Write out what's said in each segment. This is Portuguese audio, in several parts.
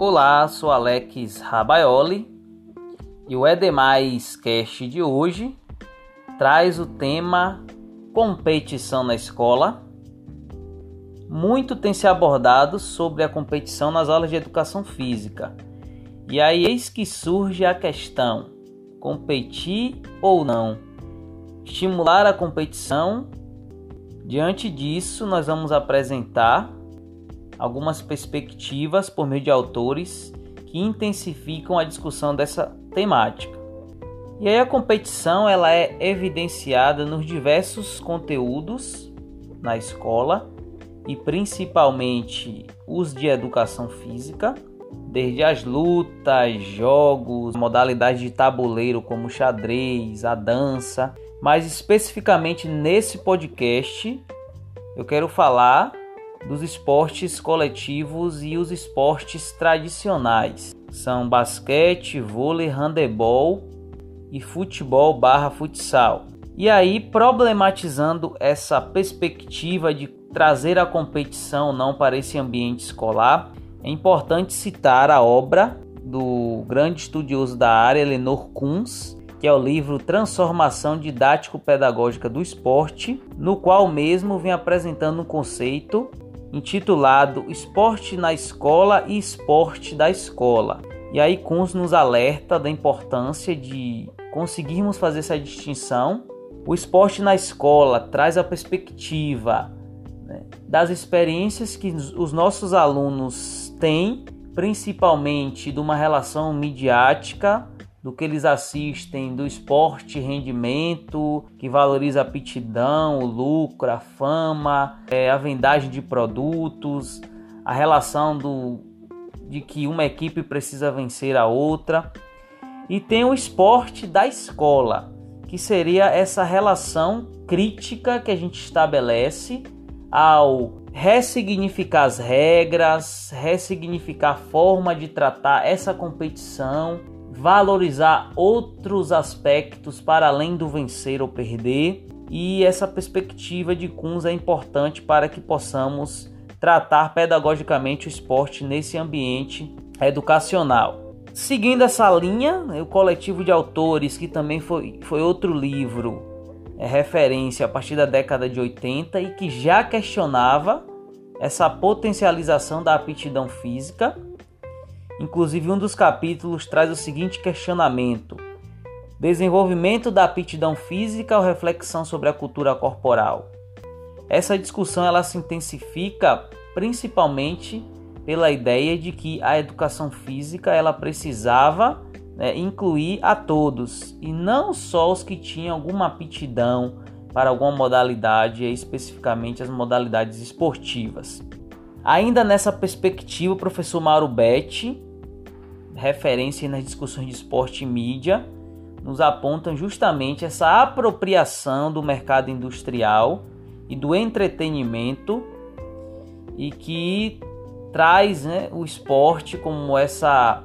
Olá, sou Alex Rabaioli e o Edemais Cast de hoje traz o tema competição na escola. Muito tem se abordado sobre a competição nas aulas de educação física. E aí eis que surge a questão: competir ou não? Estimular a competição. Diante disso, nós vamos apresentar algumas perspectivas por meio de autores que intensificam a discussão dessa temática. E aí a competição ela é evidenciada nos diversos conteúdos na escola e principalmente os de educação física, desde as lutas, jogos, modalidades de tabuleiro como xadrez, a dança, mas especificamente nesse podcast eu quero falar dos esportes coletivos e os esportes tradicionais. São basquete, vôlei, handebol e futebol barra futsal. E aí, problematizando essa perspectiva de trazer a competição não para esse ambiente escolar, é importante citar a obra do grande estudioso da área, Lenor Kunz, que é o livro Transformação Didático-Pedagógica do Esporte, no qual mesmo vem apresentando um conceito intitulado Esporte na Escola e Esporte da Escola. E aí Kunz nos alerta da importância de conseguirmos fazer essa distinção. O esporte na escola traz a perspectiva né, das experiências que os nossos alunos têm, principalmente de uma relação midiática do que eles assistem do esporte rendimento, que valoriza a aptidão, o lucro, a fama, é, a vendagem de produtos, a relação do, de que uma equipe precisa vencer a outra. E tem o esporte da escola, que seria essa relação crítica que a gente estabelece ao ressignificar as regras, ressignificar a forma de tratar essa competição valorizar outros aspectos para além do vencer ou perder, e essa perspectiva de Kunz é importante para que possamos tratar pedagogicamente o esporte nesse ambiente educacional. Seguindo essa linha, o coletivo de autores, que também foi, foi outro livro, é referência a partir da década de 80 e que já questionava essa potencialização da aptidão física Inclusive, um dos capítulos traz o seguinte questionamento: desenvolvimento da aptidão física ou reflexão sobre a cultura corporal? Essa discussão ela se intensifica principalmente pela ideia de que a educação física ela precisava né, incluir a todos e não só os que tinham alguma aptidão para alguma modalidade, especificamente as modalidades esportivas. Ainda nessa perspectiva, o professor Mauro Betti referência nas discussões de esporte e mídia, nos apontam justamente essa apropriação do mercado industrial e do entretenimento e que traz né, o esporte como essa,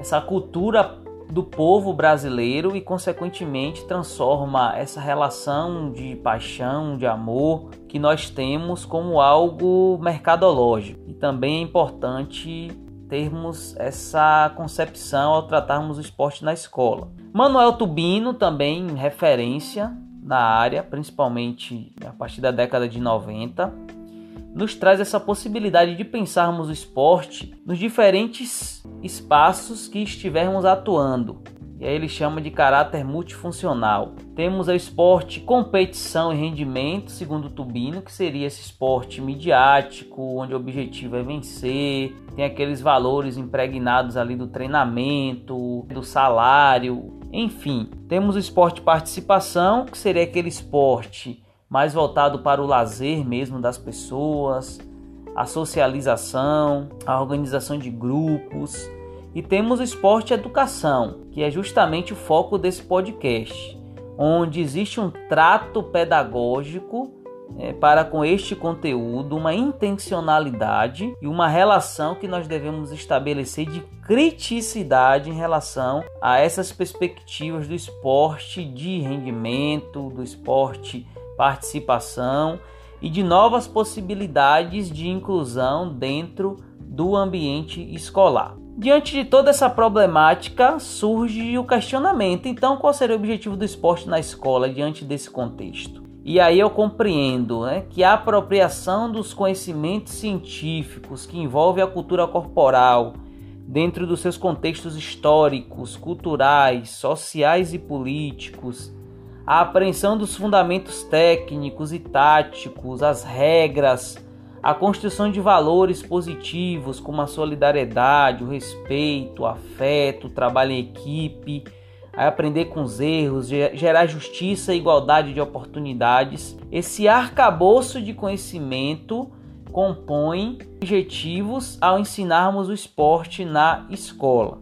essa cultura do povo brasileiro e, consequentemente, transforma essa relação de paixão, de amor que nós temos como algo mercadológico. E também é importante termos essa concepção ao tratarmos o esporte na escola. Manuel Tubino também referência na área, principalmente a partir da década de 90, nos traz essa possibilidade de pensarmos o esporte nos diferentes espaços que estivermos atuando, e aí ele chama de caráter multifuncional. Temos o esporte competição e rendimento, segundo Tubino, que seria esse esporte midiático, onde o objetivo é vencer, tem aqueles valores impregnados ali do treinamento, do salário, enfim. Temos o esporte participação, que seria aquele esporte mais voltado para o lazer mesmo das pessoas, a socialização, a organização de grupos e temos o esporte e educação, que é justamente o foco desse podcast, onde existe um trato pedagógico é, para com este conteúdo, uma intencionalidade e uma relação que nós devemos estabelecer de criticidade em relação a essas perspectivas do esporte de rendimento, do esporte participação e de novas possibilidades de inclusão dentro do ambiente escolar. Diante de toda essa problemática, surge o questionamento: então, qual seria o objetivo do esporte na escola diante desse contexto? E aí eu compreendo né, que a apropriação dos conhecimentos científicos que envolve a cultura corporal dentro dos seus contextos históricos, culturais, sociais e políticos, a apreensão dos fundamentos técnicos e táticos, as regras, a construção de valores positivos como a solidariedade, o respeito, o afeto, o trabalho em equipe, aprender com os erros, gerar justiça e igualdade de oportunidades. Esse arcabouço de conhecimento compõe objetivos ao ensinarmos o esporte na escola.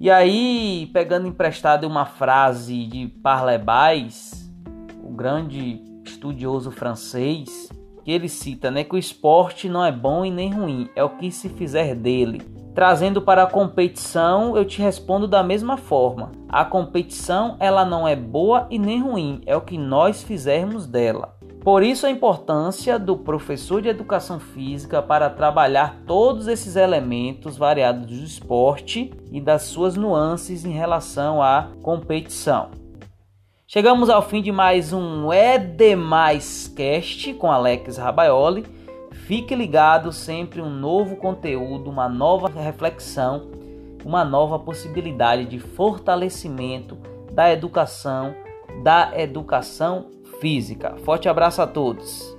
E aí, pegando emprestado uma frase de Parlebais, o grande estudioso francês, que ele cita, né, que o esporte não é bom e nem ruim, é o que se fizer dele. Trazendo para a competição, eu te respondo da mesma forma. A competição, ela não é boa e nem ruim, é o que nós fizermos dela. Por isso a importância do professor de educação física para trabalhar todos esses elementos variados do esporte e das suas nuances em relação à competição. Chegamos ao fim de mais um É Demais Cast com Alex Rabaioli. Fique ligado, sempre um novo conteúdo, uma nova reflexão, uma nova possibilidade de fortalecimento da educação, da educação física. Forte abraço a todos.